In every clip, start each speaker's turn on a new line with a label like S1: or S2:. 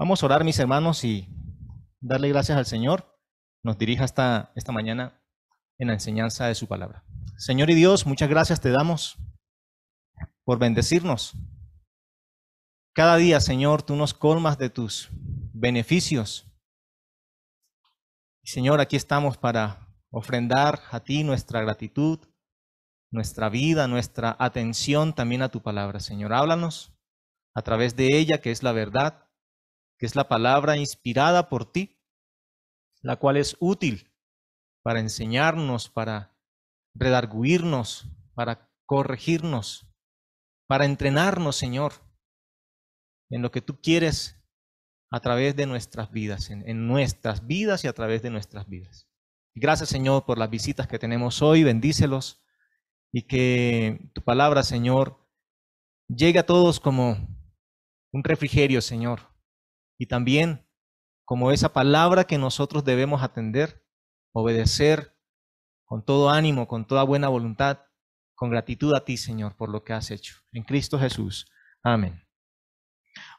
S1: Vamos a orar, mis hermanos, y darle gracias al Señor. Nos dirija esta, esta mañana en la enseñanza de su palabra. Señor y Dios, muchas gracias te damos por bendecirnos. Cada día, Señor, tú nos colmas de tus beneficios. Señor, aquí estamos para ofrendar a ti nuestra gratitud, nuestra vida, nuestra atención también a tu palabra. Señor, háblanos a través de ella, que es la verdad que es la palabra inspirada por ti, la cual es útil para enseñarnos, para redarguirnos, para corregirnos, para entrenarnos, Señor, en lo que tú quieres a través de nuestras vidas, en, nuestras vidas y a través de nuestras vidas. Gracias, Señor, por las visitas que tenemos hoy, bendícelos y que tu palabra, Señor, llegue a todos como un refrigerio, Señor, y también como esa palabra que nosotros debemos atender, obedecer con todo ánimo, con toda buena voluntad, con gratitud a ti, Señor, por lo que has hecho. En Cristo Jesús. Amén.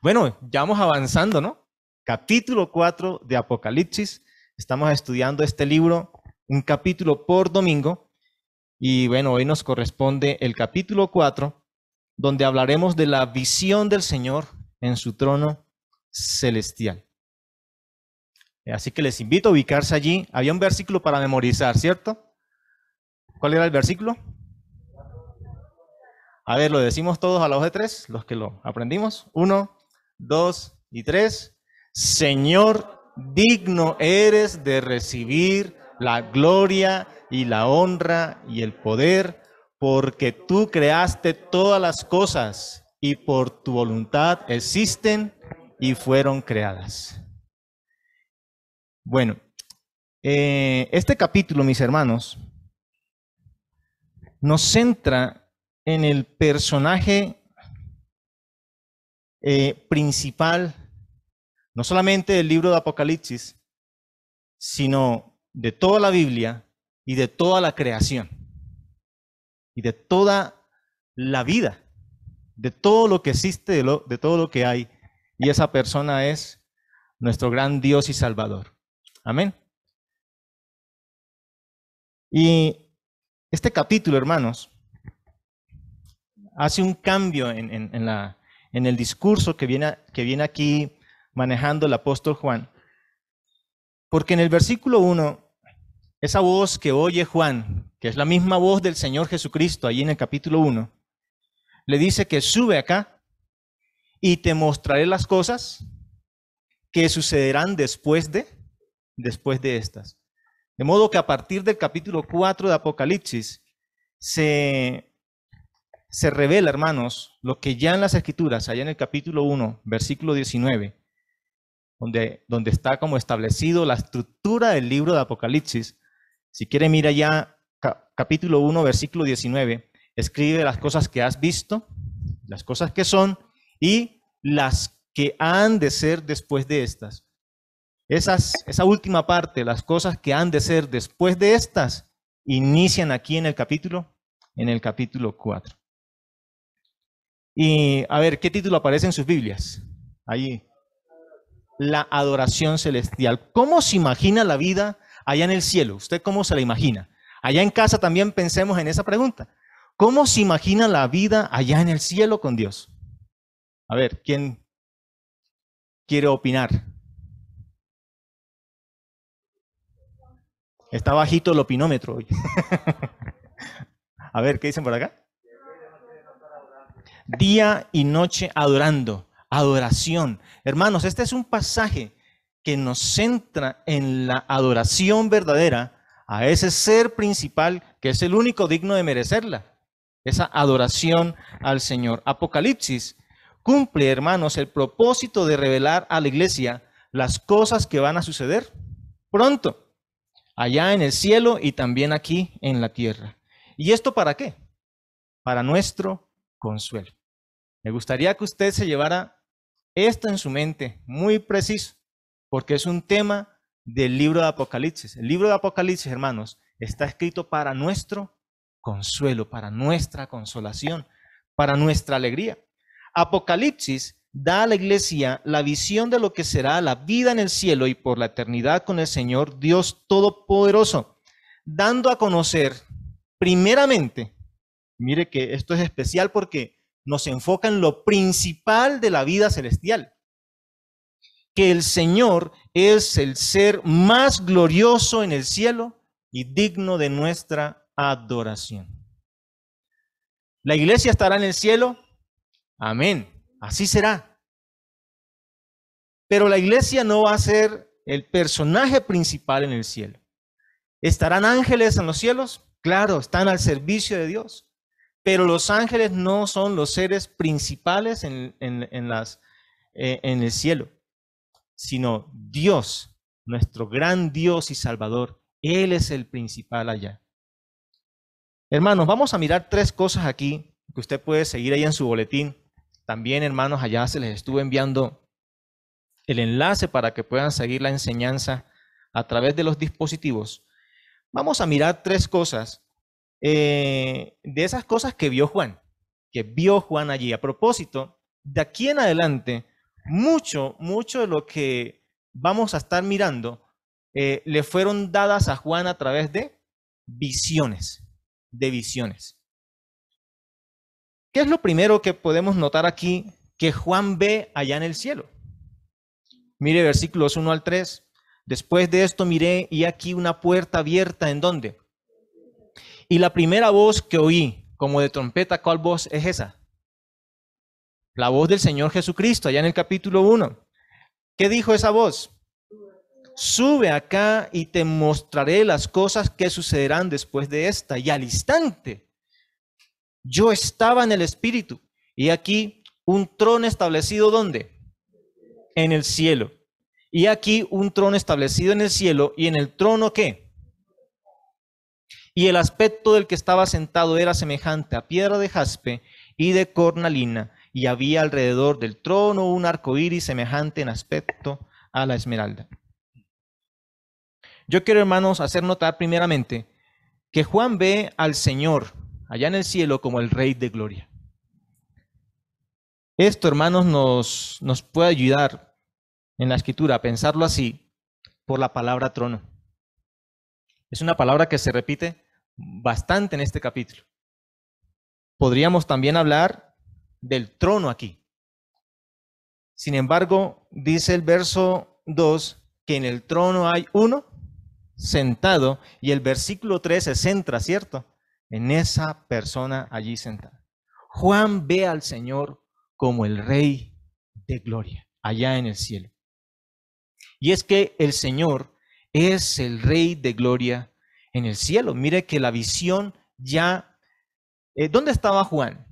S1: Bueno, ya vamos avanzando, ¿no? Capítulo 4 de Apocalipsis. Estamos estudiando este libro, un capítulo por domingo. Y bueno, hoy nos corresponde el capítulo 4, donde hablaremos de la visión del Señor en su trono celestial. Así que les invito a ubicarse allí. Había un versículo para memorizar, ¿cierto? ¿Cuál era el versículo? A ver, lo decimos todos a la voz de tres, los que lo aprendimos. Uno, dos y tres. Señor, digno eres de recibir la gloria y la honra y el poder, porque tú creaste todas las cosas y por tu voluntad existen y fueron creadas. Bueno, eh, este capítulo, mis hermanos, nos centra en el personaje eh, principal, no solamente del libro de Apocalipsis, sino de toda la Biblia y de toda la creación y de toda la vida, de todo lo que existe, de, de todo lo que hay y esa persona es nuestro gran Dios y Salvador. Amén. Y este capítulo, hermanos, hace un cambio en, el discurso que viene, que viene aquí manejando el apóstol Juan. Porque en el versículo 1, esa voz que oye Juan, que es la misma voz del Señor Jesucristo, allí en el capítulo 1, le dice que sube acá y te mostraré las cosas que sucederán después de, después de estas. De modo que a partir del capítulo 4 de Apocalipsis se, se revela, hermanos, lo que ya en las escrituras, allá en el capítulo 1, versículo 19, donde, donde está como establecido la estructura del libro de Apocalipsis. Si quiere, mira ya capítulo 1, versículo 19, escribe las cosas que has visto, las cosas que son y las que han de ser después de estas. Esa última parte, las cosas que han de ser después de estas, inician aquí en el capítulo, en el capítulo 4. Y a ver, ¿qué título aparece en sus Biblias? Allí. La adoración celestial. ¿Cómo se imagina la vida allá en el cielo? ¿Usted cómo se la imagina? Allá en casa también pensemos en esa pregunta. ¿Cómo se imagina la vida allá en el cielo con Dios? A ver, ¿quién quiere opinar? Está bajito el opinómetro hoy. A ver, ¿qué dicen por acá? Día y noche adorando, adoración. Hermanos, este es un pasaje que nos centra en la adoración verdadera a ese ser principal que es el único digno de merecerla, esa adoración al Señor. Apocalipsis cumple, hermanos, el propósito de revelar a la iglesia las cosas que van a suceder pronto, allá en el cielo y también aquí en la tierra. ¿Y esto para qué? Para nuestro consuelo. Me gustaría que usted se llevara esto en su mente, muy preciso, porque es un tema del libro de Apocalipsis. El libro de Apocalipsis, hermanos, está escrito para nuestro consuelo, para nuestra consolación, para nuestra alegría. Apocalipsis da a la iglesia la visión de lo que será la vida en el cielo y por la eternidad con el Señor Dios Todopoderoso, dando a conocer primeramente, mire que esto es especial porque nos enfoca en lo principal de la vida celestial, que el Señor es el ser más glorioso en el cielo y digno de nuestra adoración. ¿La iglesia estará en el cielo? Amén. Así será. Pero la iglesia no va a ser el personaje principal en el cielo. ¿Estarán ángeles en los cielos? Claro, están al servicio de Dios. Pero los ángeles no son los seres principales en, eh, el cielo, sino Dios, nuestro gran Dios y Salvador. Él es el principal allá. Hermanos, vamos a mirar tres cosas aquí que usted puede seguir ahí en su boletín. También, hermanos, allá se les estuvo enviando el enlace para que puedan seguir la enseñanza a través de los dispositivos. Vamos a mirar tres cosas eh, de esas cosas que vio Juan, que vio Juan allí. A propósito, de aquí en adelante, mucho, mucho de lo que vamos a estar mirando eh, le fueron dadas a Juan a través de visiones, de visiones. ¿Qué es lo primero que podemos notar aquí que Juan ve allá en el cielo? Mire versículos 1 al 3. Después de esto miré y aquí una puerta abierta en dónde? Y la primera voz que oí, como de trompeta, ¿cuál voz es esa? La voz del Señor Jesucristo, allá en el capítulo 1. ¿Qué dijo esa voz? Sube acá y te mostraré las cosas que sucederán después de esta. Y al instante yo estaba en el Espíritu y aquí un trono establecido ¿dónde? En el cielo. Y aquí un trono establecido en el cielo y en el trono qué? Y el aspecto del que estaba sentado era semejante a piedra de jaspe y de cornalina, y había alrededor del trono un arco iris semejante en aspecto a la esmeralda. Yo quiero, hermanos, hacer notar primeramente que Juan ve al Señor allá en el cielo como el Rey de Gloria. Esto, hermanos, nos, nos puede ayudar en la escritura a pensarlo así por la palabra trono. Es una palabra que se repite bastante en este capítulo. Podríamos también hablar del trono aquí. Sin embargo, dice el verso 2 que en el trono hay uno sentado y el versículo 3 se centra, ¿cierto? En esa persona allí sentada. Juan ve al Señor como el Rey de Gloria, allá en el cielo. Y es que el Señor es el Rey de Gloria en el cielo. Mire que la visión ya... Eh, ¿Dónde estaba Juan?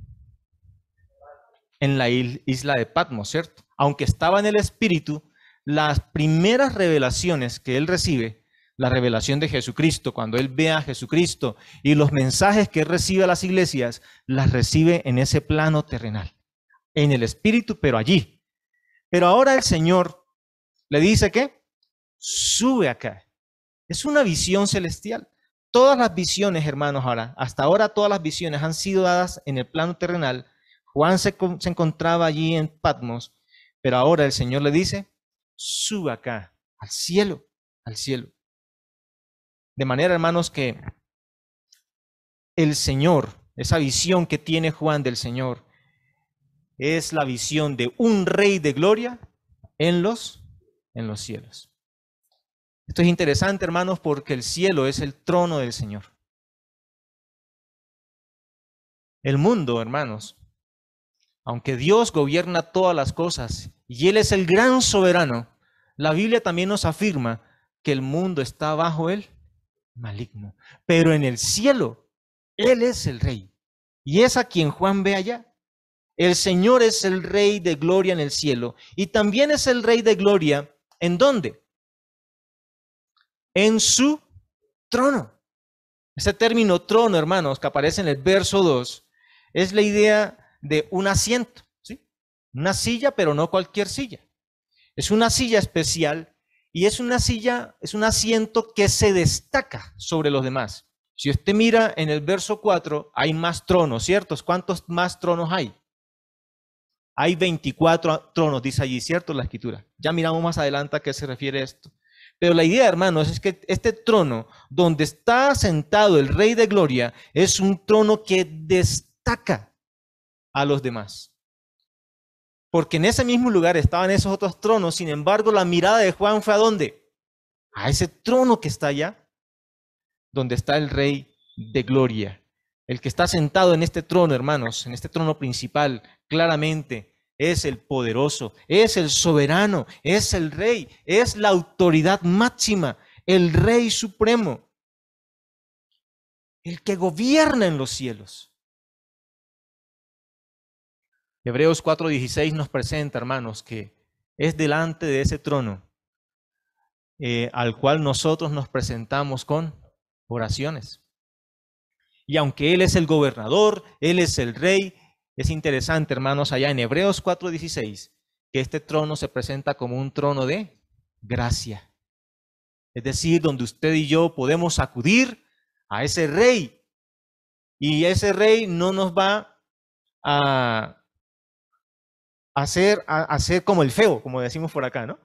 S1: En la isla de Patmos, ¿cierto? Aunque estaba en el Espíritu, las primeras revelaciones que él recibe la revelación de Jesucristo, cuando él ve a Jesucristo y los mensajes que recibe a las iglesias, las recibe en ese plano terrenal, en el Espíritu, pero allí. Pero ahora el Señor le dice que sube acá. Es una visión celestial. Todas las visiones, hermanos, ahora, hasta ahora todas las visiones han sido dadas en el plano terrenal. Juan se, se encontraba allí en Patmos, pero ahora el Señor le dice, sube acá, al cielo, al cielo. De manera, hermanos, que el Señor, esa visión que tiene Juan del Señor, es la visión de un rey de gloria en los, en los cielos. Esto es interesante, hermanos, porque el cielo es el trono del Señor. El mundo, hermanos, aunque Dios gobierna todas las cosas y Él es el gran soberano, la Biblia también nos afirma que el mundo está bajo Él maligno. Pero en el cielo, Él es el rey. Y es a quien Juan ve allá. El Señor es el rey de gloria en el cielo. Y también es el rey de gloria. ¿En dónde? En su trono. Ese término trono, hermanos, que aparece en el verso 2, es la idea de un asiento. Una silla, pero no cualquier silla. Es una silla especial y es una silla, es un asiento que se destaca sobre los demás. Si usted mira en el verso 4, hay más tronos, ¿cierto? ¿Cuántos más tronos hay? hay 24 tronos, dice allí, ¿cierto? La escritura. Ya miramos más adelante a qué se refiere esto. Pero la idea, hermanos, es que este trono donde está sentado el Rey de Gloria es un trono que destaca a los demás. Porque en ese mismo lugar estaban esos otros tronos, sin embargo la mirada de Juan fue a dónde? A ese trono que está allá, donde está el Rey de Gloria. El que está sentado en este trono, hermanos, en este trono principal, claramente es el poderoso, es el soberano, es el rey, es la autoridad máxima, el rey supremo, el que gobierna en los cielos. Hebreos 4:16 nos presenta, hermanos, que es delante de ese trono eh, al cual nosotros nos presentamos con oraciones. Y aunque Él es el gobernador, Él es el rey, es interesante, hermanos, allá en Hebreos 4:16, que este trono se presenta como un trono de gracia. Es decir, donde usted y yo podemos acudir a ese rey. Y ese rey no nos va a hacer, como el feo, como decimos por acá, ¿no?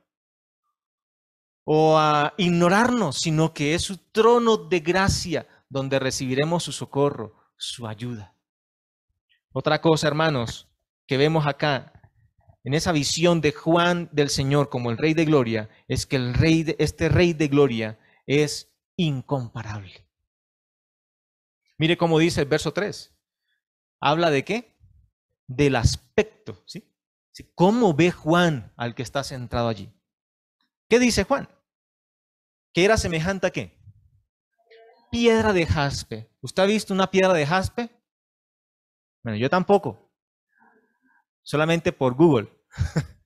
S1: O a ignorarnos, sino que es su trono de gracia donde recibiremos su socorro, su ayuda. Otra cosa, hermanos, que vemos acá en esa visión de Juan del Señor como el Rey de Gloria, es que el rey de, este Rey de Gloria es incomparable. Mire cómo dice el verso 3. Habla de qué? Del aspecto, ¿sí? ¿Cómo ve Juan al que está centrado allí? ¿Qué dice Juan? Que era semejante a qué? Piedra de jaspe. ¿Usted ha visto una piedra de jaspe? Bueno, yo tampoco. Solamente por Google.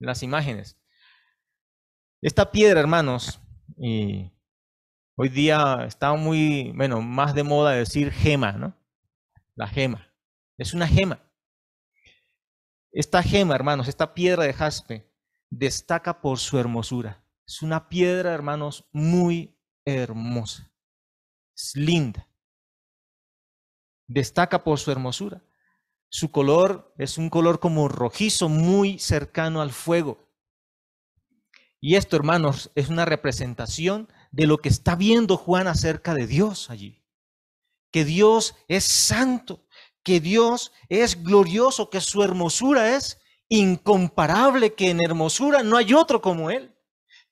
S1: las imágenes. Esta piedra, hermanos, y hoy día está muy, bueno, más de moda decir gema, ¿no? La gema. Es una gema. Esta gema, hermanos, esta piedra de jaspe, destaca por su hermosura. Es una piedra, hermanos, muy hermosa. Es linda destaca por su hermosura. Su color es un color como rojizo, muy cercano al fuego. Y esto, hermanos, es una representación de lo que está viendo Juan acerca de Dios allí. Que Dios es santo, que Dios es glorioso, que su hermosura es incomparable, que en hermosura no hay otro como Él,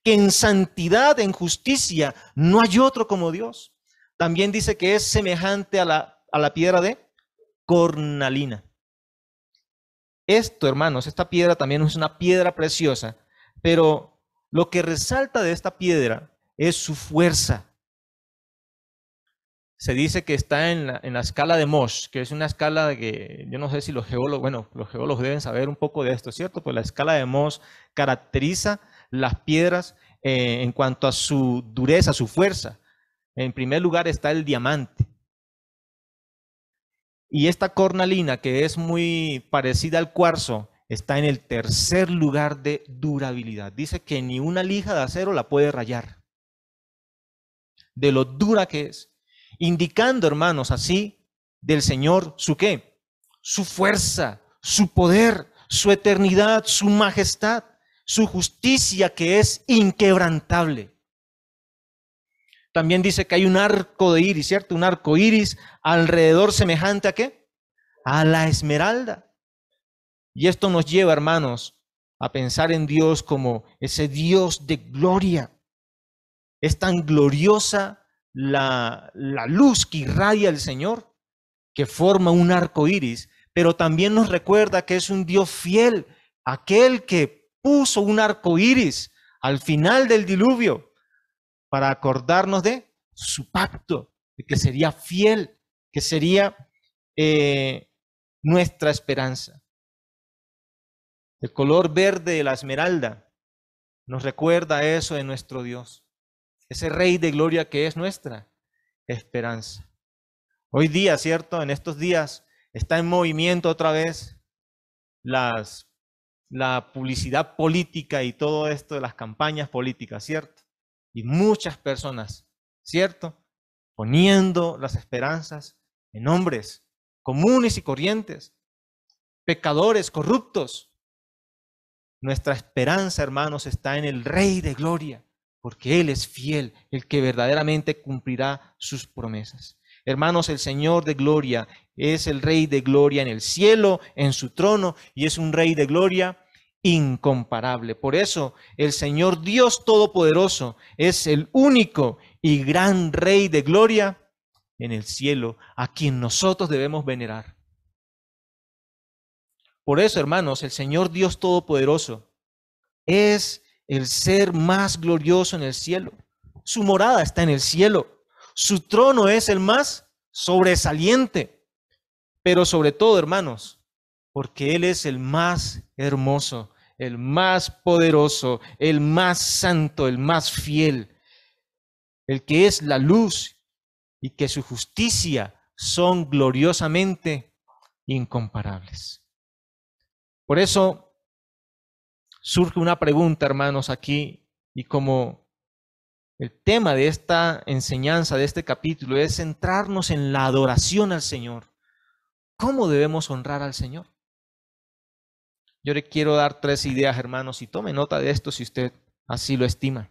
S1: que en santidad, en justicia, no hay otro como Dios. También dice que es semejante a la a la piedra de cornalina. Esto, hermanos, esta piedra también es una piedra preciosa, pero lo que resalta de esta piedra es su fuerza. Se dice que está en la, en la escala de Mosh, que es una escala que yo no sé si los geólogos, bueno, los geólogos deben saber un poco de esto, ¿cierto? Pues la escala de Mosh caracteriza las piedras eh, en cuanto a su dureza, su fuerza. En primer lugar está el diamante. Y esta cornalina, que es muy parecida al cuarzo, está en el tercer lugar de durabilidad. Dice que ni una lija de acero la puede rayar. De lo dura que es. Indicando, hermanos, así del Señor su qué? Su fuerza, su poder, su eternidad, su majestad, su justicia que es inquebrantable. También dice que hay un arco de iris, ¿cierto? Un arco iris alrededor semejante a qué? A la esmeralda. Y esto nos lleva, hermanos, a pensar en Dios como ese Dios de gloria. Es tan gloriosa la, luz que irradia el Señor que forma un arco iris, pero también nos recuerda que es un Dios fiel, aquel que puso un arco iris al final del diluvio para acordarnos de su pacto, de que sería fiel, que sería eh, nuestra esperanza. El color verde de la esmeralda nos recuerda eso de nuestro Dios, ese Rey de gloria que es nuestra esperanza. Hoy día, ¿cierto? En estos días está en movimiento otra vez las, la publicidad política y todo esto de las campañas políticas, ¿cierto? y muchas personas, ¿cierto? Poniendo las esperanzas en hombres comunes y corrientes. pecadores, corruptos. Nuestra esperanza, hermanos, está en el Rey de Gloria, porque Él es fiel, el que verdaderamente cumplirá sus promesas. Hermanos, el Señor de Gloria es el Rey de Gloria en el cielo, en su trono, y es un Rey de Gloria incomparable. Por eso el Señor Dios Todopoderoso es el único y gran Rey de Gloria en el cielo, a quien nosotros debemos venerar. Por eso, hermanos, el Señor Dios Todopoderoso es el ser más glorioso en el cielo. Su morada está en el cielo. Su trono es el más sobresaliente. Pero sobre todo, hermanos, porque Él es el más hermoso, el más poderoso, el más santo, el más fiel, el que es la luz y que su justicia son gloriosamente incomparables. Por eso surge una pregunta, hermanos, aquí, y como el tema de esta enseñanza, de este capítulo, es centrarnos en la adoración al Señor. ¿Cómo debemos honrar al Señor? Yo le quiero dar tres ideas, hermanos, y tome nota de esto si usted así lo estima.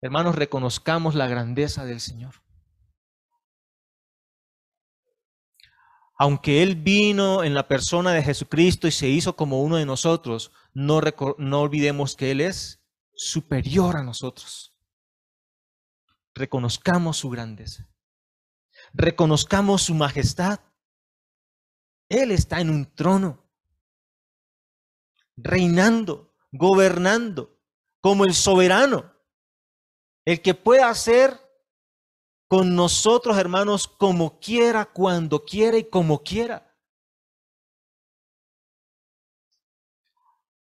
S1: Hermanos, reconozcamos la grandeza del Señor. Aunque Él vino en la persona de Jesucristo y se hizo como uno de nosotros, no, olvidemos que Él es superior a nosotros. Reconozcamos su grandeza. Reconozcamos su majestad. Él está en un trono, reinando, gobernando, como el soberano el que pueda hacer con nosotros, hermanos, como quiera, cuando quiera y como quiera.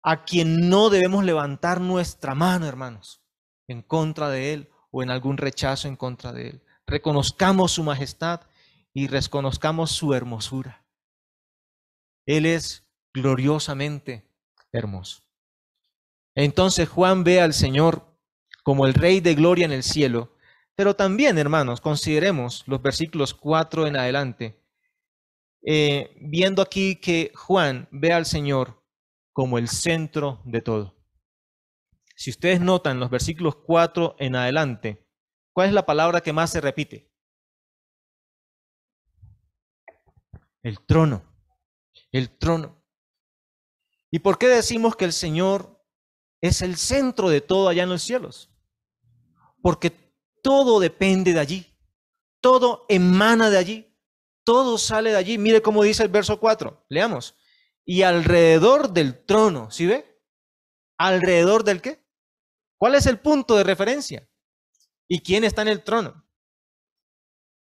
S1: A quien no debemos levantar nuestra mano, hermanos, en contra de Él o en algún rechazo en contra de Él. Reconozcamos su majestad y reconozcamos su hermosura. Él es gloriosamente hermoso. Entonces Juan ve al Señor como el Rey de Gloria en el cielo. Pero también, hermanos, consideremos los versículos 4 en adelante, eh, viendo aquí que Juan ve al Señor como el centro de todo. Si ustedes notan los versículos 4 en adelante, ¿cuál es la palabra que más se repite? El trono, el trono. ¿Y por qué decimos que el Señor es el centro de todo allá en los cielos? porque todo depende de allí, todo emana de allí, todo sale de allí. Mire cómo dice el verso 4, leamos. Y alrededor del trono, ¿sí ve? ¿Alrededor del qué? ¿Cuál es el punto de referencia? ¿Y quién está en el trono?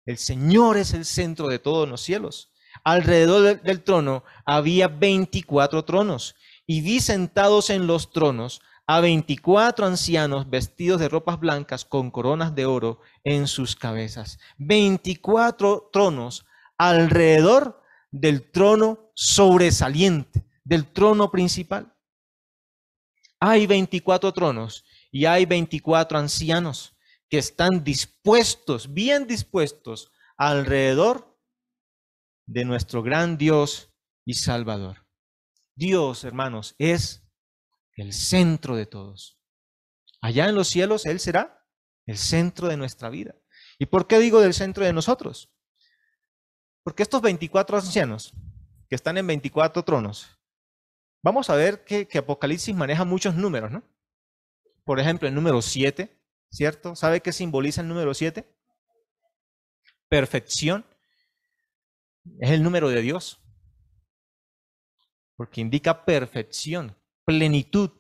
S1: El Señor es el centro de todos los cielos. Alrededor del trono había 24 tronos y vi sentados en los tronos a veinticuatro ancianos vestidos de ropas blancas con coronas de oro en sus cabezas. Veinticuatro tronos alrededor del trono sobresaliente, del trono principal. Hay veinticuatro tronos y hay veinticuatro ancianos que están dispuestos, bien dispuestos, alrededor de nuestro gran Dios y Salvador. Dios, hermanos, es el centro de todos. Allá en los cielos Él será el centro de nuestra vida. ¿Y por qué digo del centro de nosotros? Porque estos 24 ancianos que están en 24 tronos, vamos a ver que, Apocalipsis maneja muchos números, ¿no? Por ejemplo, el número 7, ¿cierto? ¿Sabe qué simboliza el número 7? Perfección. Es el número de Dios. Porque indica perfección, plenitud,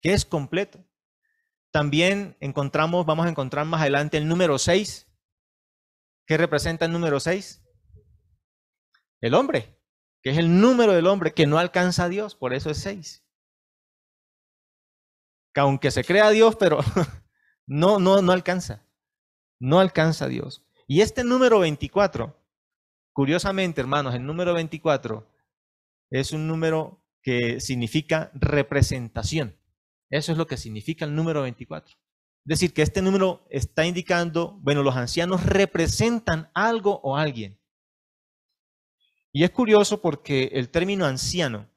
S1: que es completo. También encontramos, vamos a encontrar más adelante el número 6. ¿Qué representa el número 6? El hombre, que es el número del hombre que no alcanza a Dios, por eso es 6. Que aunque se crea a Dios, pero no, no, no alcanza. No alcanza a Dios. Y este número 24, curiosamente, hermanos, el número 24 es un número que significa representación. Eso es lo que significa el número 24. Es decir, que este número está indicando, bueno, los ancianos representan algo o alguien. Y es curioso porque el término anciano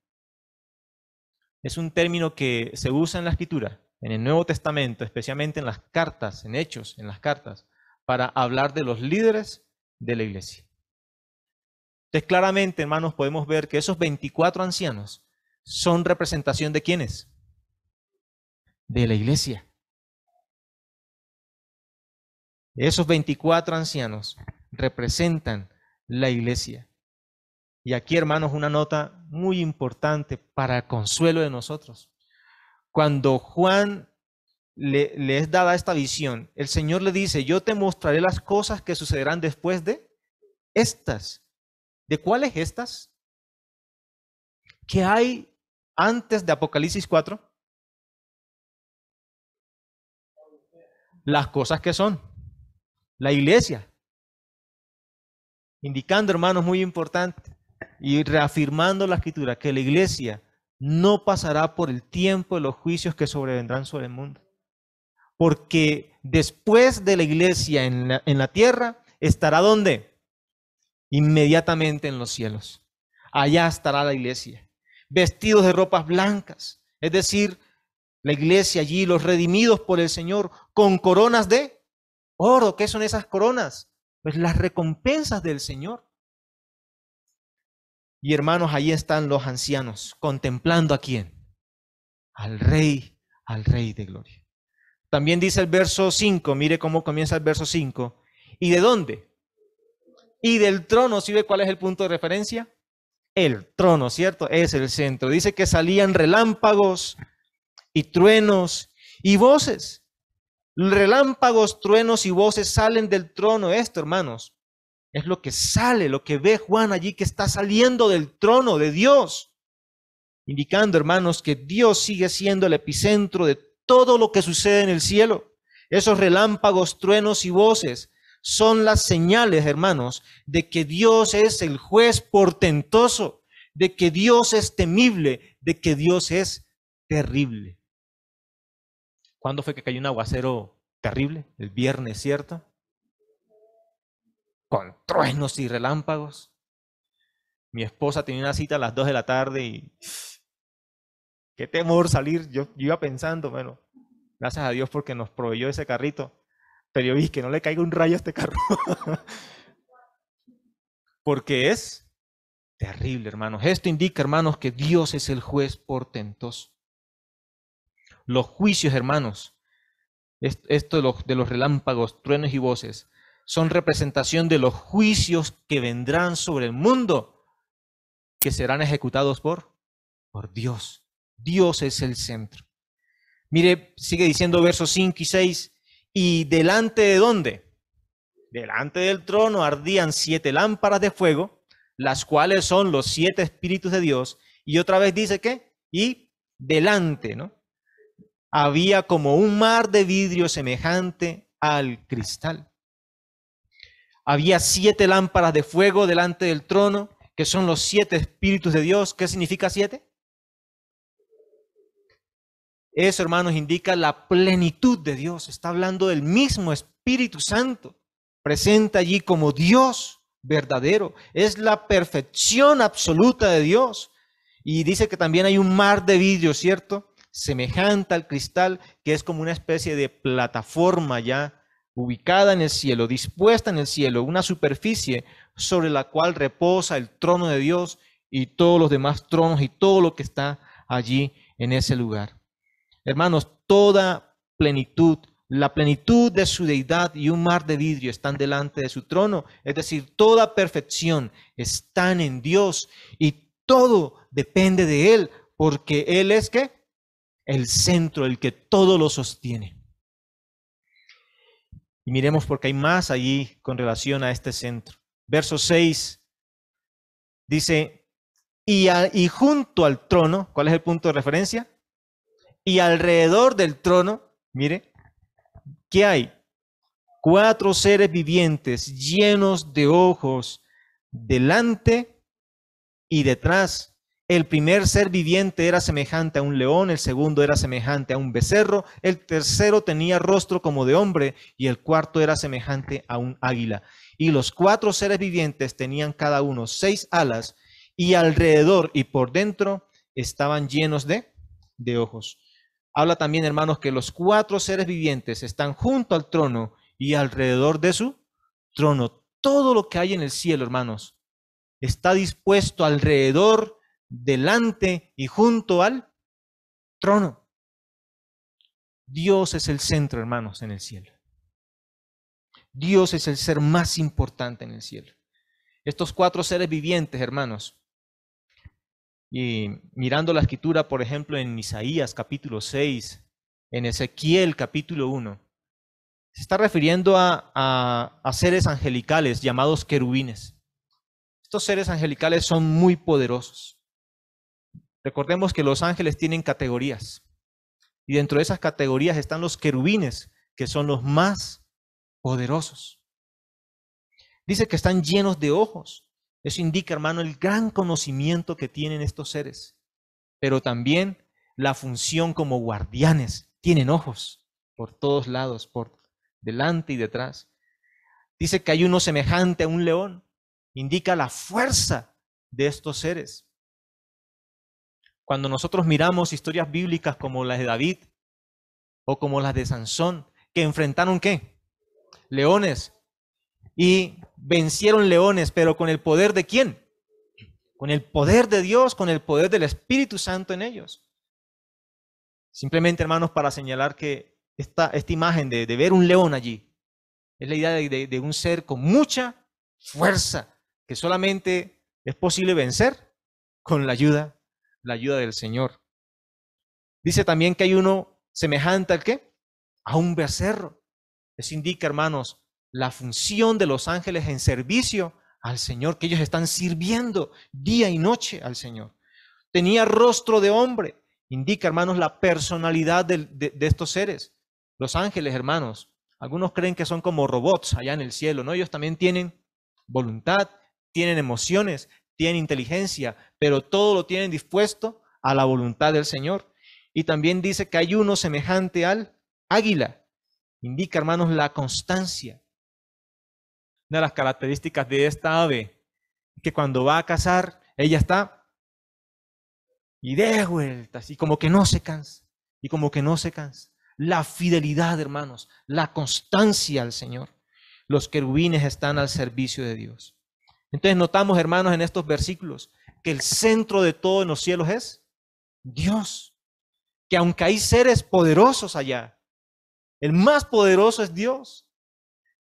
S1: es un término que se usa en la escritura, en el Nuevo Testamento, especialmente en las cartas, en hechos, en las cartas, para hablar de los líderes de la iglesia. Entonces, claramente, hermanos, podemos ver que esos 24 ancianos son representación de quiénes? De la iglesia. Esos 24 ancianos representan la iglesia. Y aquí, hermanos, una nota muy importante para el consuelo de nosotros. Cuando Juan le, le, es dada esta visión, el Señor le dice, yo te mostraré las cosas que sucederán después de estas. ¿De cuáles estas? ¿Qué hay antes de Apocalipsis 4? Las cosas que son. La iglesia. Indicando, hermanos, muy importante, y reafirmando la escritura, que la iglesia no pasará por el tiempo de los juicios que sobrevendrán sobre el mundo. Porque después de la iglesia en la, en la tierra, estará donde? Inmediatamente en los cielos. Allá estará la iglesia, vestidos de ropas blancas, es decir, la iglesia allí, los redimidos por el Señor, con coronas de oro. ¿Qué son esas coronas? Pues las recompensas del Señor. Y hermanos, ahí están los ancianos, contemplando a quién? Al Rey, al Rey de Gloria. También dice el verso 5, mire cómo comienza el verso 5. ¿Y de dónde? Y del trono, ¿sí ve cuál es el punto de referencia? El trono, ¿cierto? Es el centro. Dice que salían relámpagos y truenos y voces. Relámpagos, truenos y voces salen del trono. Esto, hermanos, es lo que sale, lo que ve Juan allí que está saliendo del trono de Dios. Indicando, hermanos, que Dios sigue siendo el epicentro de todo lo que sucede en el cielo. Esos relámpagos, truenos y voces son las señales, hermanos, de que Dios es el juez portentoso, de que Dios es temible, de que Dios es terrible. ¿Cuándo fue que cayó un aguacero terrible? El viernes, ¿cierto? con truenos y relámpagos. Mi esposa tenía una cita a las 2 de la tarde y qué temor salir. Yo, iba pensando, bueno, gracias a Dios porque nos proveyó ese carrito. Pero yo vi que no le caiga un rayo a este carro. porque es terrible, hermanos. Esto indica, hermanos, que Dios es el juez portentoso. Los juicios, hermanos, esto de los, de los relámpagos, truenos y voces, son representación de los juicios que vendrán sobre el mundo, que serán ejecutados por, por Dios. Dios es el centro. Mire, sigue diciendo versos 5 y 6, y delante de dónde? Delante del trono ardían siete lámparas de fuego, las cuales son los siete espíritus de Dios, y otra vez dice que, y delante, ¿no? Había como un mar de vidrio semejante al cristal. Había siete lámparas de fuego delante del trono, que son los siete espíritus de Dios. ¿Qué significa siete? Eso, hermanos, indica la plenitud de Dios. Está hablando del mismo Espíritu Santo, presente allí como Dios verdadero. Es la perfección absoluta de Dios. Y dice que también hay un mar de vidrio, ¿cierto? Semejante al cristal, que es como una especie de plataforma ya ubicada en el cielo, dispuesta en el cielo, una superficie sobre la cual reposa el trono de Dios y todos los demás tronos y todo lo que está allí en ese lugar. Hermanos, toda plenitud, la plenitud de su deidad y un mar de vidrio están delante de su trono, es decir, toda perfección están en Dios y todo depende de Él, porque Él es que el centro, el que todo lo sostiene. Y miremos porque hay más allí con relación a este centro. Verso 6 dice, y, y junto al trono, ¿cuál es el punto de referencia? Y alrededor del trono, mire, ¿qué hay? Cuatro seres vivientes llenos de ojos delante y detrás el primer ser viviente era semejante a un león, el segundo era semejante a un becerro, el tercero tenía rostro como de hombre y el cuarto era semejante a un águila. Y los cuatro seres vivientes tenían cada uno seis alas y alrededor y por dentro estaban llenos de, de ojos. Habla también, hermanos, que los cuatro seres vivientes están junto al trono y alrededor de su trono. Todo lo que hay en el cielo, hermanos, está dispuesto alrededor, delante y junto al trono. Dios es el centro, hermanos, en el cielo. Dios es el ser más importante en el cielo. Estos cuatro seres vivientes, hermanos, y mirando la escritura, por ejemplo, en Isaías capítulo 6, en Ezequiel capítulo 1, se está refiriendo a, a, seres angelicales llamados querubines. Estos seres angelicales son muy poderosos. Recordemos que los ángeles tienen categorías. Y dentro de esas categorías están los querubines, que son los más poderosos. Dice que están llenos de ojos. Eso indica, hermano, el gran conocimiento que tienen estos seres, pero también la función como guardianes. Tienen ojos por todos lados, por delante y detrás. Dice que hay uno semejante a un león. Indica la fuerza de estos seres. Cuando nosotros miramos historias bíblicas como las de David o como las de Sansón, que enfrentaron qué? Leones, y vencieron leones, pero con el poder de quién? Con el poder de Dios, con el poder del Espíritu Santo en ellos. Simplemente, hermanos, para señalar que esta, esta imagen de, ver un león allí es la idea de, de un ser con mucha fuerza, que solamente es posible vencer con la ayuda, la ayuda del Señor. Dice también que hay uno semejante al qué? A un becerro. Eso indica, hermanos, la función de los ángeles en servicio al Señor, que ellos están sirviendo día y noche al Señor. Tenía rostro de hombre, indica, hermanos, la personalidad de, de, estos seres. Los ángeles, hermanos, algunos creen que son como robots allá en el cielo, ¿no? Ellos también tienen voluntad, tienen emociones, tienen inteligencia, pero todo lo tienen dispuesto a la voluntad del Señor. Y también dice que hay uno semejante al águila. Indica, hermanos, la constancia, una de las características de esta ave que cuando va a cazar, ella está y de vueltas y como que no se cansa, y como que no se cansa. La fidelidad, hermanos, la constancia al Señor. Los querubines están al servicio de Dios. Entonces notamos, hermanos, en estos versículos que el centro de todo en los cielos es Dios. Que aunque hay seres poderosos allá, el más poderoso es Dios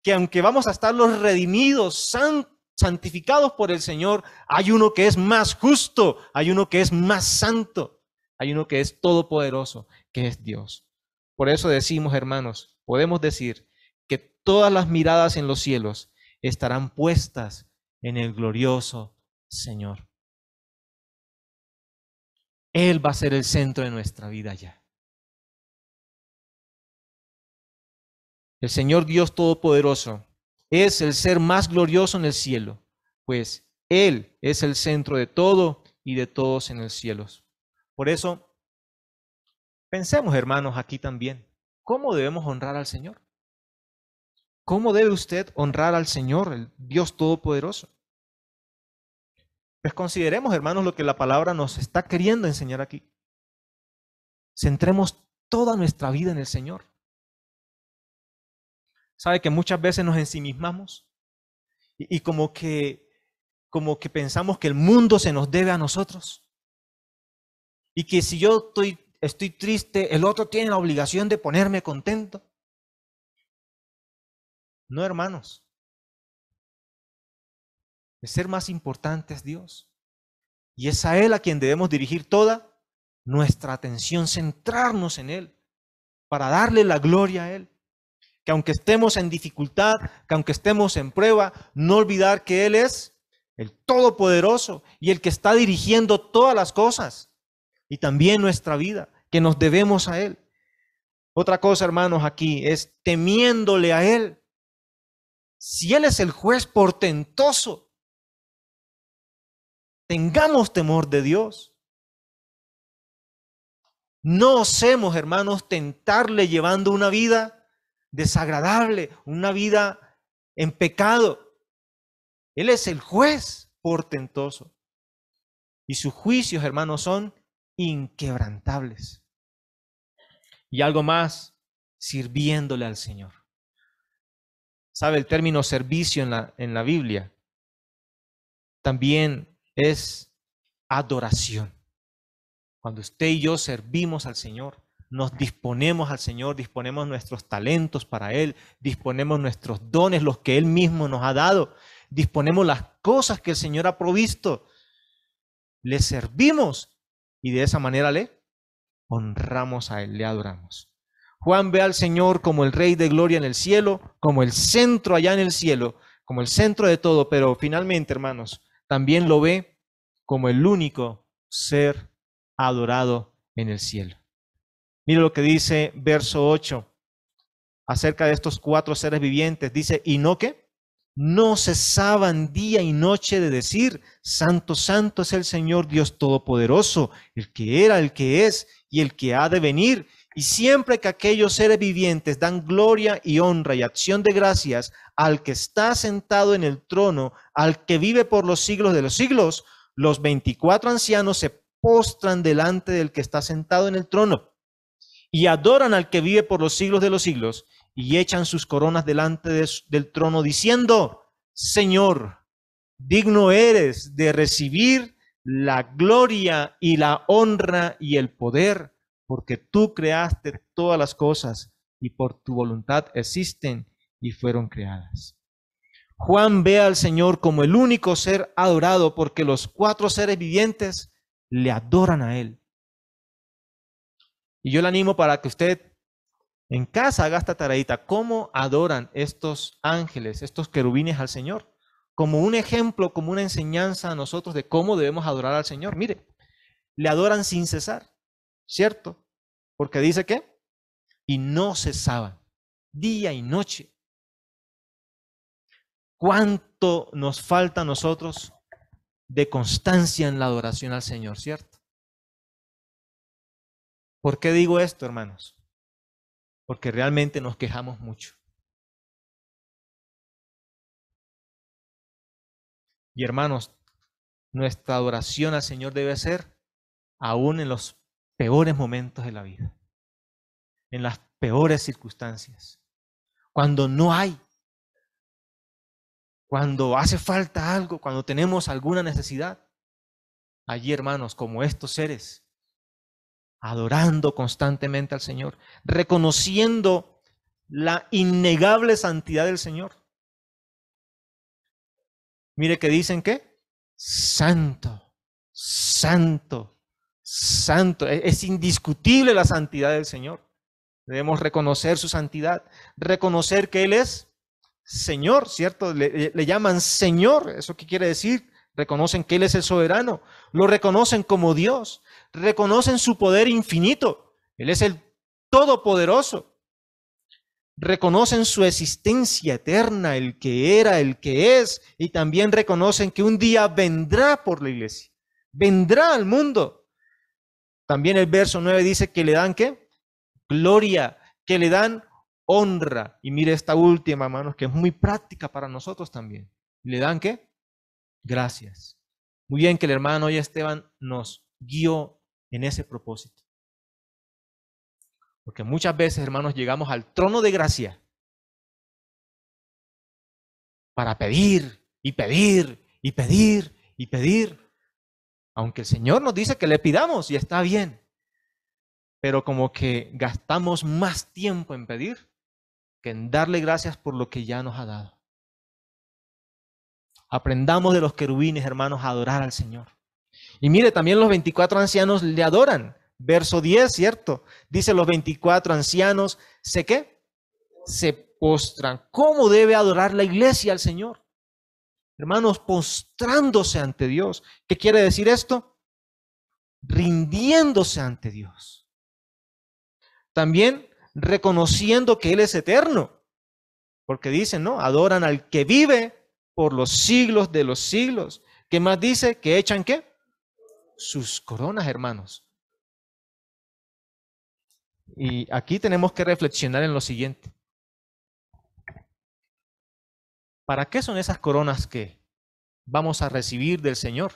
S1: que aunque vamos a estar los redimidos, santificados por el Señor, hay uno que es más justo, hay uno que es más santo, hay uno que es todopoderoso, que es Dios. Por eso decimos, hermanos, podemos decir que todas las miradas en los cielos estarán puestas en el glorioso Señor. Él va a ser el centro de nuestra vida ya. El Señor Dios Todopoderoso es el ser más glorioso en el cielo, pues Él es el centro de todo y de todos en los cielos. Por eso, pensemos, hermanos, aquí también, ¿cómo debemos honrar al Señor? ¿Cómo debe usted honrar al Señor, el Dios Todopoderoso? Pues consideremos, hermanos, lo que la palabra nos está queriendo enseñar aquí. Centremos toda nuestra vida en el Señor. ¿Sabe que muchas veces nos ensimismamos? Y, como, que, como que pensamos que el mundo se nos debe a nosotros. Y que si yo estoy, estoy triste, el otro tiene la obligación de ponerme contento. No, hermanos. El ser más importante es Dios. Y es a Él a quien debemos dirigir toda nuestra atención, centrarnos en Él, para darle la gloria a Él que aunque estemos en dificultad, que aunque estemos en prueba, no olvidar que Él es el Todopoderoso y el que está dirigiendo todas las cosas y también nuestra vida, que nos debemos a Él. Otra cosa, hermanos, aquí es temiéndole a Él. Si Él es el juez portentoso, tengamos temor de Dios. No osemos, hermanos, tentarle llevando una vida desagradable, una vida en pecado, Él es el juez portentoso. Y sus juicios, hermanos, son inquebrantables. Y algo más, sirviéndole al Señor. ¿Sabe el término servicio en la, en la Biblia? También es adoración. Cuando usted y yo servimos al Señor, nos disponemos al Señor, disponemos nuestros talentos para Él, disponemos nuestros dones, los que Él mismo nos ha dado, disponemos las cosas que el Señor ha provisto, le servimos y de esa manera le honramos a Él, le adoramos. Juan ve al Señor como el Rey de Gloria en el cielo, como el centro allá en el cielo, como el centro de todo, pero finalmente, hermanos, también lo ve como el único ser adorado en el cielo. Mire lo que dice verso 8 acerca de estos cuatro seres vivientes. Dice, ¿y no qué? No cesaban día y noche de decir, Santo, Santo es el Señor Dios Todopoderoso, el que era, el que es y el que ha de venir. Y siempre que aquellos seres vivientes dan gloria y honra y acción de gracias al que está sentado en el trono, al que vive por los siglos de los siglos, los veinticuatro ancianos se postran delante del que está sentado en el trono y adoran al que vive por los siglos de los siglos y echan sus coronas delante del trono diciendo, Señor, digno eres de recibir la gloria y la honra y el poder, porque tú creaste todas las cosas y por tu voluntad existen y fueron creadas. Juan ve al Señor como el único ser adorado porque los cuatro seres vivientes le adoran a Él. Y yo le animo para que usted en casa haga esta tareita. ¿Cómo adoran estos ángeles, estos querubines al Señor? Como un ejemplo, como una enseñanza a nosotros de cómo debemos adorar al Señor. Mire, le adoran sin cesar, ¿cierto? Porque dice que, y no cesaban, día y noche. ¿Cuánto nos falta a nosotros de constancia en la adoración al Señor, ¿cierto? ¿Por qué digo esto, hermanos? Porque realmente nos quejamos mucho. Y hermanos, nuestra adoración al Señor debe ser aún en los peores momentos de la vida, en las peores circunstancias, cuando no hay cuando hace falta algo, cuando tenemos alguna necesidad. Allí, hermanos, como estos seres, adorando constantemente al Señor, reconociendo la innegable santidad del Señor. Mire que dicen que santo, santo, santo. E-, es indiscutible la santidad del Señor. Debemos reconocer su santidad, reconocer que Él es Señor, ¿cierto? Le, llaman Señor, ¿eso qué quiere decir? Reconocen que Él es el soberano, lo reconocen como Dios, reconocen su poder infinito, Él es el todopoderoso, reconocen su existencia eterna, el que era, el que es, y también reconocen que un día vendrá por la iglesia, vendrá al mundo. También el verso 9 dice que le dan qué? Gloria, que le dan honra. Y mire esta última, hermanos, que es muy práctica para nosotros también. ¿Le dan qué? Gracias. Muy bien que el hermano hoy Esteban nos guió en ese propósito. Porque muchas veces, hermanos, llegamos al trono de gracia para pedir y pedir y pedir y pedir. Aunque el Señor nos dice que le pidamos y está bien. Pero como que gastamos más tiempo en pedir que en darle gracias por lo que ya nos ha dado. Aprendamos de los querubines, hermanos, a adorar al Señor. Y mire, también los 24 ancianos le adoran. Verso 10, ¿cierto? Dice los 24 ancianos, ¿sé qué? Se postran. ¿Cómo debe adorar la iglesia al Señor? Hermanos, postrándose ante Dios. ¿Qué quiere decir esto? Rindiéndose ante Dios. También reconociendo que Él es eterno. Porque dicen, ¿no? Adoran al que vive por los siglos de los siglos. ¿Qué más dice? Que echan qué? Sus coronas, hermanos. Y aquí tenemos que reflexionar en lo siguiente. ¿Para qué son esas coronas que vamos a recibir del Señor.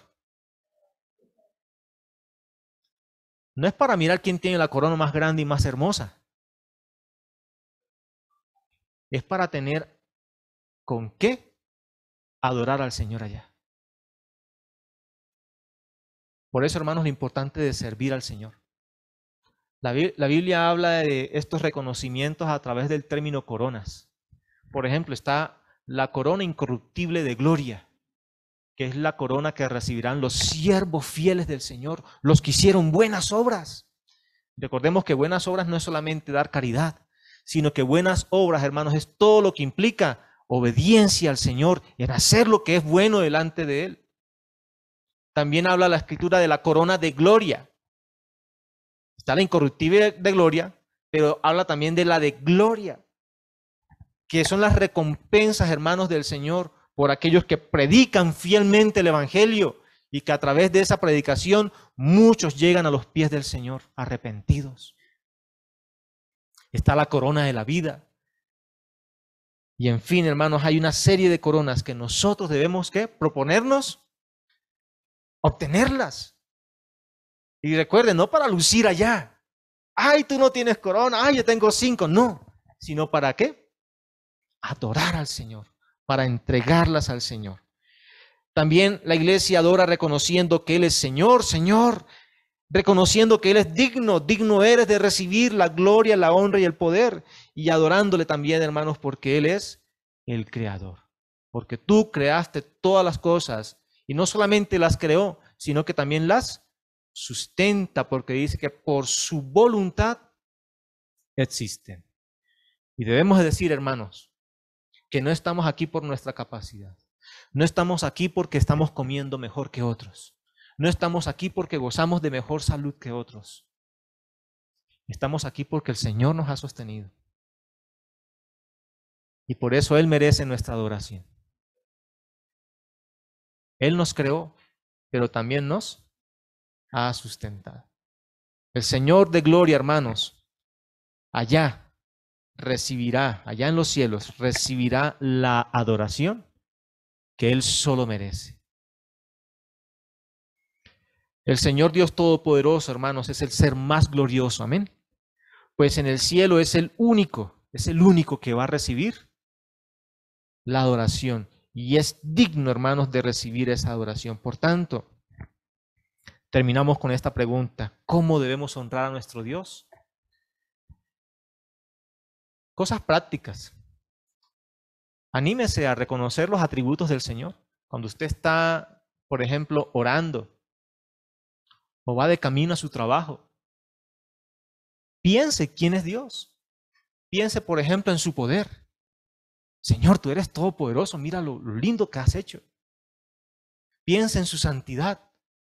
S1: No es para mirar quién tiene la corona más grande y más hermosa. Es para tener con qué adorar al Señor allá. Por eso, hermanos, lo importante de servir al Señor. La, la, Biblia habla de estos reconocimientos a través del término coronas. Por ejemplo, está la corona incorruptible de gloria, que es la corona que recibirán los siervos fieles del Señor, los que hicieron buenas obras. Recordemos que buenas obras no es solamente dar caridad, sino que buenas obras, hermanos, es todo lo que implica obediencia al Señor, en hacer lo que es bueno delante de Él. También habla la escritura de la corona de gloria. Está la incorruptible de gloria, pero habla también de la de gloria, que son las recompensas, hermanos, del Señor por aquellos que predican fielmente el Evangelio y que a través de esa predicación muchos llegan a los pies del Señor arrepentidos. Está la corona de la vida. Y en fin, hermanos, hay una serie de coronas que nosotros debemos ¿qué? proponernos obtenerlas. Y recuerden, no para lucir allá. Ay, tú no tienes corona, ay, yo tengo cinco. No, sino para qué? Adorar al Señor para entregarlas al Señor. También la iglesia adora reconociendo que Él es Señor, Señor, reconociendo que Él es digno, digno eres de recibir la gloria, la honra y el poder, y adorándole también, hermanos, porque Él es el Creador, porque tú creaste todas las cosas, y no solamente las creó, sino que también las sustenta, porque dice que por su voluntad existen. Y debemos decir, hermanos, que no estamos aquí por nuestra capacidad. No estamos aquí porque estamos comiendo mejor que otros. No estamos aquí porque gozamos de mejor salud que otros. Estamos aquí porque el Señor nos ha sostenido. Y por eso Él merece nuestra adoración. Él nos creó, pero también nos ha sustentado. El Señor de gloria, hermanos, allá recibirá, allá en los cielos, recibirá la adoración que Él solo merece. El Señor Dios Todopoderoso, hermanos, es el ser más glorioso, amén. Pues en el cielo es el único, es el único que va a recibir la adoración. Y es digno, hermanos, de recibir esa adoración. Por tanto, terminamos con esta pregunta. ¿Cómo debemos honrar a nuestro Dios? Cosas prácticas. Anímese a reconocer los atributos del Señor. Cuando usted está, por ejemplo, orando o va de camino a su trabajo, piense quién es Dios. Piense, por ejemplo, en su poder. Señor, tú eres todopoderoso, mira lo, lindo que has hecho. Piense en su santidad.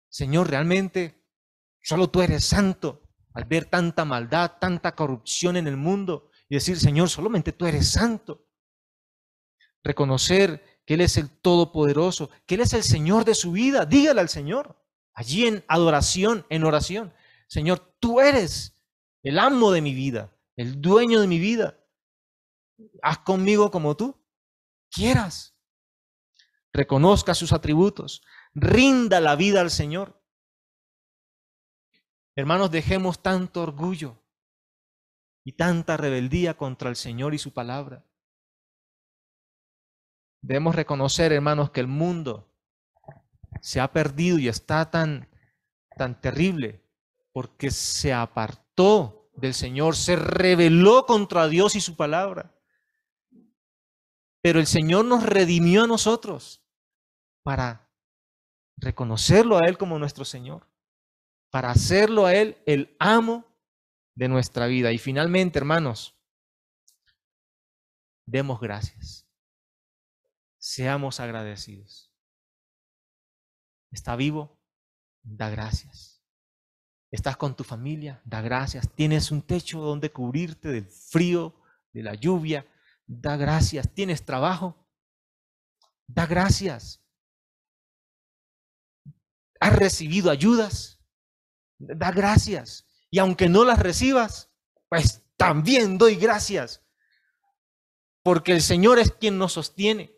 S1: Señor, realmente solo tú eres santo. Al ver tanta maldad, tanta corrupción en el mundo, y decir, Señor, solamente tú eres santo. Reconocer que Él es el Todopoderoso, que Él es el Señor de su vida. Dígale al Señor, allí en adoración, en oración, Señor, tú eres el amo de mi vida, el dueño de mi vida. Haz conmigo como tú quieras. Reconozca sus atributos, rinda la vida al Señor. Hermanos, dejemos tanto orgullo, y tanta rebeldía contra el Señor y su palabra. Debemos reconocer, hermanos, que el mundo se ha perdido y está tan, tan terrible porque se apartó del Señor, se rebeló contra Dios y su palabra. Pero el Señor nos redimió a nosotros para reconocerlo a Él como nuestro Señor, para hacerlo a Él el amo de nuestra vida. Y finalmente, hermanos, demos gracias. Seamos agradecidos. ¿Está vivo? Da gracias. ¿Estás con tu familia? Da gracias. ¿Tienes un techo donde cubrirte del frío, de la lluvia? Da gracias. ¿Tienes trabajo? Da gracias. ¿Has recibido ayudas? Da gracias. Y aunque no las recibas, pues también doy gracias. Porque el Señor es quien nos sostiene.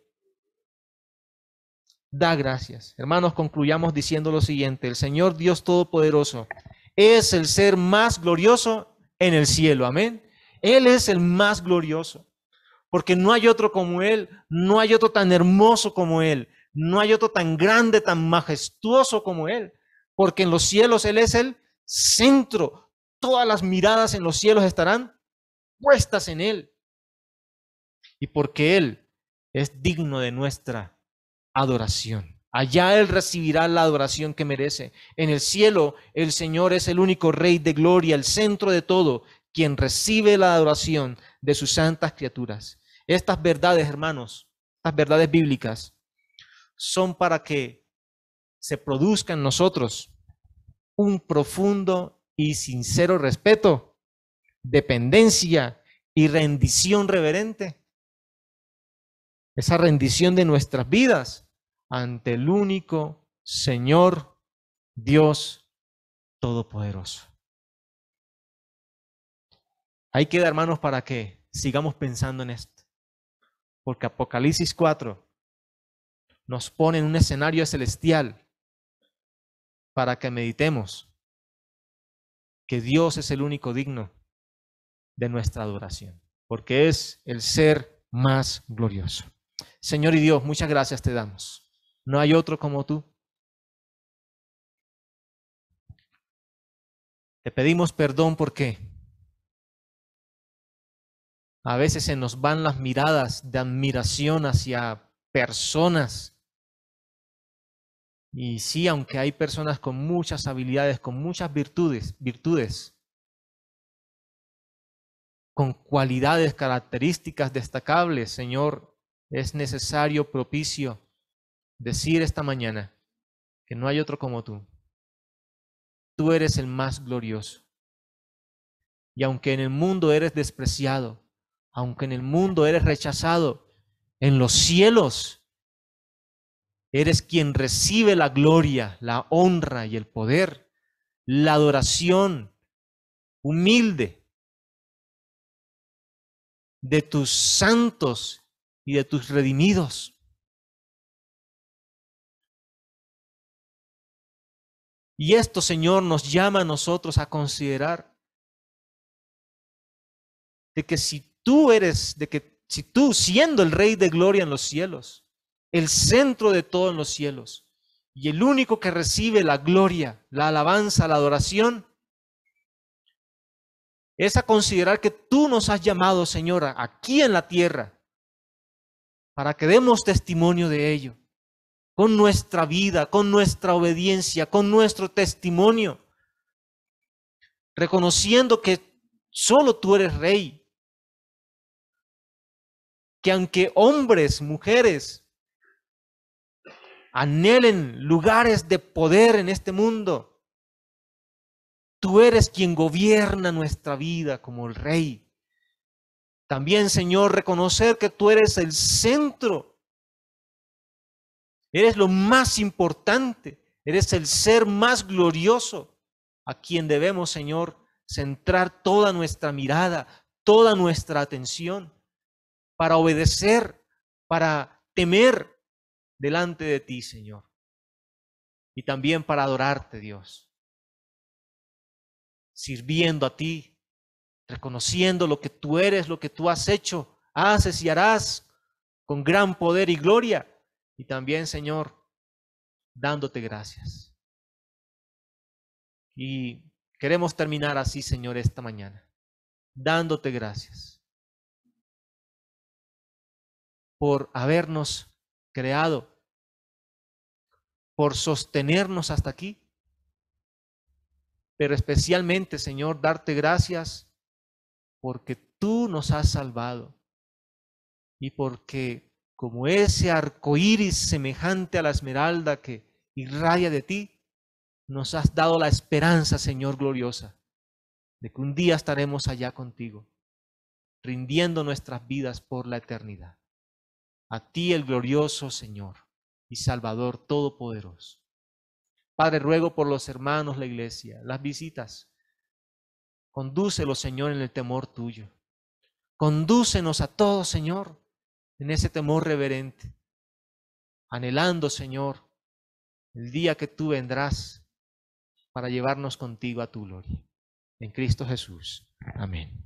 S1: Da gracias. Hermanos, concluyamos diciendo lo siguiente. El Señor Dios Todopoderoso es el ser más glorioso en el cielo. Amén. Él es el más glorioso. Porque no hay otro como Él, no hay otro tan hermoso como Él, no hay otro tan grande, tan majestuoso como Él. Porque en los cielos Él es el centro. Todas las miradas en los cielos estarán puestas en Él. Y porque Él es digno de nuestra adoración. Allá Él recibirá la adoración que merece. En el cielo el Señor es el único Rey de gloria, el centro de todo, quien recibe la adoración de sus santas criaturas. Estas verdades, hermanos, estas verdades bíblicas, son para que se produzca en nosotros un profundo y sincero respeto, dependencia y rendición reverente. Esa rendición de nuestras vidas ante el único Señor Dios Todopoderoso. Ahí queda, hermanos, para que sigamos pensando en esto. Porque Apocalipsis 4 nos pone en un escenario celestial para que meditemos que Dios es el único digno de nuestra adoración, porque es el ser más glorioso. Señor y Dios, muchas gracias te damos. No hay otro como tú. Te pedimos perdón porque a veces se nos van las miradas de admiración hacia personas y sí, aunque hay personas con muchas habilidades, con muchas virtudes, virtudes, con cualidades, características destacables, Señor, es necesario, propicio, decir esta mañana que no hay otro como tú. Tú eres el más glorioso. Y aunque en el mundo eres despreciado, aunque en el mundo eres rechazado, en los cielos Eres quien recibe la gloria, la honra y el poder, la adoración humilde de tus santos y de tus redimidos. Y esto, Señor, nos llama a nosotros a considerar de que si tú eres, de que si tú, siendo el Rey de Gloria en los cielos, el centro de todo en los cielos y el único que recibe la gloria, la alabanza, la adoración, es a considerar que tú nos has llamado, Señora, aquí en la tierra, para que demos testimonio de ello, con nuestra vida, con nuestra obediencia, con nuestro testimonio, reconociendo que solo tú eres rey, que aunque hombres, mujeres, anhelen lugares de poder en este mundo. Tú eres quien gobierna nuestra vida como el rey. También, Señor, reconocer que tú eres el centro. Eres lo más importante. Eres el ser más glorioso a quien debemos, Señor, centrar toda nuestra mirada, toda nuestra atención para obedecer, para temer, delante de ti, Señor. Y también para adorarte, Dios. Sirviendo a ti, reconociendo lo que tú eres, lo que tú has hecho, haces y harás con gran poder y gloria. Y también, Señor, dándote gracias. Y queremos terminar así, Señor, esta mañana, dándote gracias por habernos creado por sostenernos hasta aquí. Pero especialmente, Señor, darte gracias porque tú nos has salvado y porque como ese arco iris semejante a la esmeralda que irradia de ti, nos has dado la esperanza, Señor gloriosa, de que un día estaremos allá contigo, rindiendo nuestras vidas por la eternidad a ti el glorioso Señor y Salvador Todopoderoso. Padre, ruego por los hermanos, la iglesia, las visitas. Condúcelos, Señor, en el temor tuyo. Condúcenos a todos, Señor, en ese temor reverente. anhelando, Señor, el día que tú vendrás para llevarnos contigo a tu gloria. En Cristo Jesús. Amén.